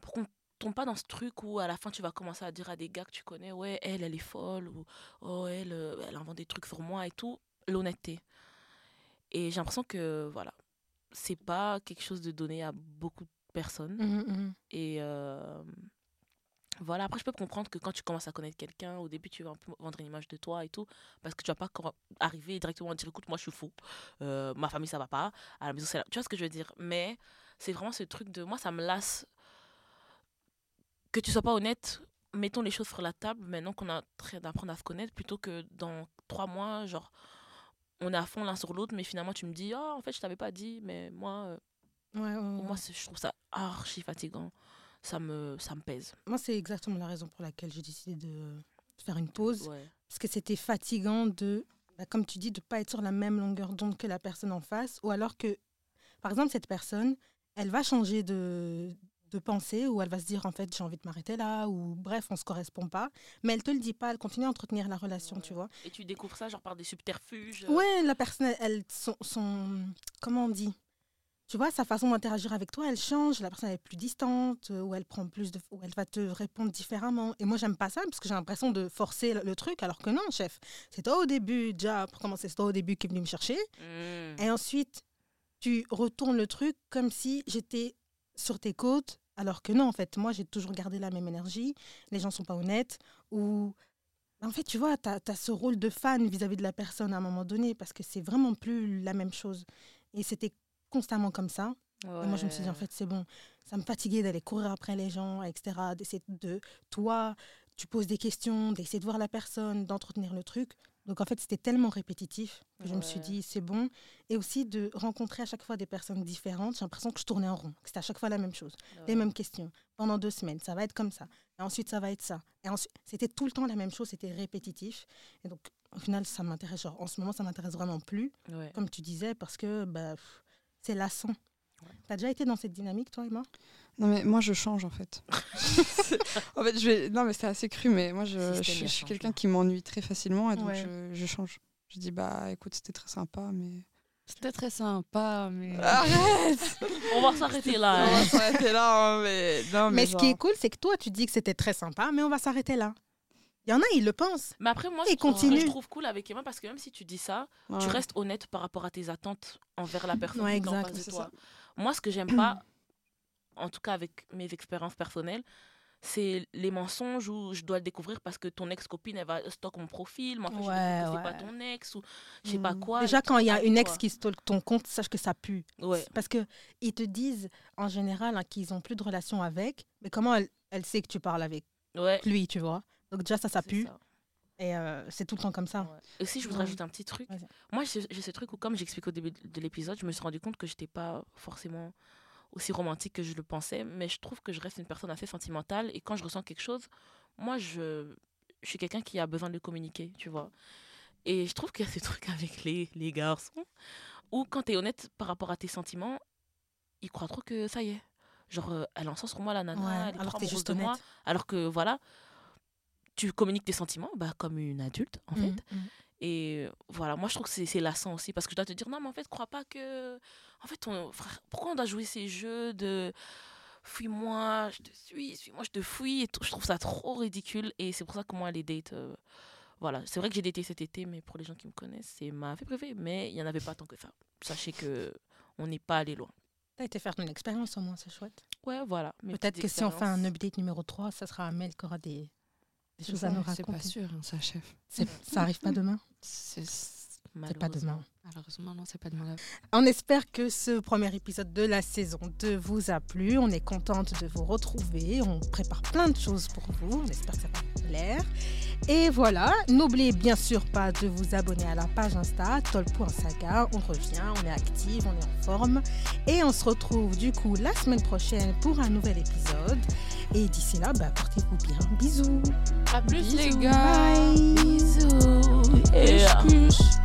pourquoi on tombe pas dans ce truc où à la fin tu vas commencer à dire à des gars que tu connais ouais elle elle est folle ou oh elle euh, elle invente des trucs sur moi et tout l'honnêteté et j'ai l'impression que voilà c'est pas quelque chose de donné à beaucoup de personnes Mhm, mhm. et euh, voilà après je peux comprendre que quand tu commences à connaître quelqu'un au début tu vas un peu vendre une image de toi et tout parce que tu vas pas arriver directement à dire écoute moi je suis fou euh, ma famille ça va pas à la maison c'est là. Tu vois ce que je veux dire? Mais c'est vraiment ce truc de moi ça me lasse que tu sois pas honnête mettons les choses sur la table maintenant qu'on en train d'apprendre à se connaître plutôt que dans trois mois genre on est à fond l'un sur l'autre mais finalement tu me dis oh en fait je t'avais pas dit mais moi euh, Ouais, ouais, ouais. moi je trouve ça archi fatigant ça me ça me pèse Moi, c'est exactement la raison pour laquelle j'ai décidé de faire une pause. ouais Parce que c'était fatigant de, bah, comme tu dis, de ne pas être sur la même longueur d'onde que la personne en face. Ou alors que, par exemple, cette personne, elle va changer de, de pensée ou elle va se dire, en fait, j'ai envie de m'arrêter là. Ou bref, on ne se correspond pas. Mais elle te le dit pas, elle continue à entretenir la relation, tu vois. Et tu découvres ça genre par des subterfuges. Ouais, la personne, elle, elle- son, son- Comment on dit? Tu vois, sa façon d'interagir avec toi, elle change. La personne est plus distante, euh, ou elle prend plus de. ou elle va te répondre différemment. Et moi, j'aime pas ça, parce que j'ai l'impression de forcer le, le truc, alors que non, chef. C'est toi au début, déjà, pour commencer, c'est toi au début qui est venu me chercher. Mm. Et ensuite, tu retournes le truc comme si j'étais sur tes côtes, alors que non, en fait, moi, j'ai toujours gardé la même énergie. Les gens sont pas honnêtes. Ou. En fait, tu vois, tu as, ce rôle de fan vis-à-vis de la personne à un moment donné, parce que c'est vraiment plus la même chose. Et c'était constamment comme ça. Et moi, je me suis dit, en fait, c'est bon. Ça me fatiguait d'aller courir après les gens, etc. D'essayer de. Toi, tu poses des questions, d'essayer de voir la personne, d'entretenir le truc. Donc, en fait, c'était tellement répétitif que je me suis dit, c'est bon. Et aussi de rencontrer à chaque fois des personnes différentes. J'ai l'impression que je tournais en rond. que C'était à chaque fois la même chose. Les mêmes questions. Pendant deux semaines, ça va être comme ça. Et ensuite, ça va être ça. Et ensuite, c'était tout le temps la même chose. C'était répétitif. Et donc, au final, ça m'intéresse. En ce moment, ça m'intéresse vraiment plus comme tu disais, parce que bah, pff, c'est lassant. T'as déjà été dans cette dynamique, toi, Emma? Non mais moi je change en fait. [laughs] en fait je vais non mais c'est assez cru mais moi je, je- je suis quelqu'un qui m'ennuie très facilement et donc Ouais. je, je change. Je dis bah écoute c'était très sympa mais C'était très sympa, mais. [laughs] Arrête On va s'arrêter là. On hein. va s'arrêter là, hein, mais... Non, Mais, ce qui est cool, c'est que toi, tu dis que c'était très sympa, mais on va s'arrêter là. Il y en a, ils le pensent. Mais après, moi, je trouve, continue. je trouve cool avec Emma parce que même si tu dis ça, tu Ouais. restes honnête par rapport à tes attentes envers la personne Ouais, qui est en exact, face de c'est toi. ça. Moi, ce que j'aime pas, en tout cas avec mes expériences personnelles, c'est les mensonges où je dois le découvrir parce que ton ex-copine, elle va stocker mon profil, mais en fait, je Ouais, découvre que ouais. c'est pas ton ex ou je sais pas Mm. quoi. Déjà, quand il y a une ex quoi. qui stalk ton compte, sache que ça pue. Ouais. Parce que ils te disent, en général, hein, qu'ils ont plus de relation avec, mais comment elle, elle sait que tu parles avec Ouais. lui, tu vois? Donc déjà, ça, ça pue. ça. Et euh, c'est tout le temps comme ça. Ouais. Et aussi, je voudrais Ouais. rajouter un petit truc. Moi, j'ai ce truc où, comme j'explique au début de l'épisode, je me suis rendu compte que j'étais pas forcément aussi romantique que je le pensais, mais je trouve que je reste une personne assez sentimentale et quand je ressens quelque chose, moi, je, je suis quelqu'un qui a besoin de le communiquer, tu vois. Et je trouve qu'il y a ce truc avec les, les garçons où, quand tu es honnête par rapport à tes sentiments, ils croient trop que ça y est. Genre, euh, elle en sent sur moi, la nana, Ouais, elle est alors amoureuse juste de moi. Alors que, voilà, tu communiques tes sentiments bah, comme une adulte, en fait. Mhm, mhm. Et voilà, moi je trouve que c'est lassant aussi parce que je dois te dire non, mais en fait, crois pas que. En fait, on- frère, pourquoi on doit jouer ces jeux de fuis-moi, je te suis, suis-moi, je te fuis et tout. Je trouve ça trop ridicule et c'est pour ça que moi, les dates. euh, voilà, c'est vrai que j'ai daté cet été, mais pour les gens qui me connaissent, c'est ma fait préférée, mais il n'y en avait pas tant que ça. Sachez que on n'est pas allé loin. T'as été faire une expérience au moins, c'est chouette. Ouais, voilà. Peut-être que si on fait un update numéro 3, ça sera Amel qui aura des, des choses C'est à nous pas- c'est raconter. pas sûr, hein, ça, chef. [laughs] Ça arrive pas demain C'est C'est pas demain. malheureusement non, c'est pas demain. On espère que ce premier épisode de la saison 2 vous a plu. On est contente de vous retrouver. On prépare plein de choses pour vous. On espère que ça va vous plaire. Et voilà, n'oubliez bien sûr pas de vous abonner à la page Insta tol.saga. On revient, on est active, on est en forme. Et on se retrouve du coup la semaine prochaine pour un nouvel épisode. Et d'ici là, bah, portez-vous bien. Bisous. À plus les gars. Bye. Bisous. Plus, Yeah.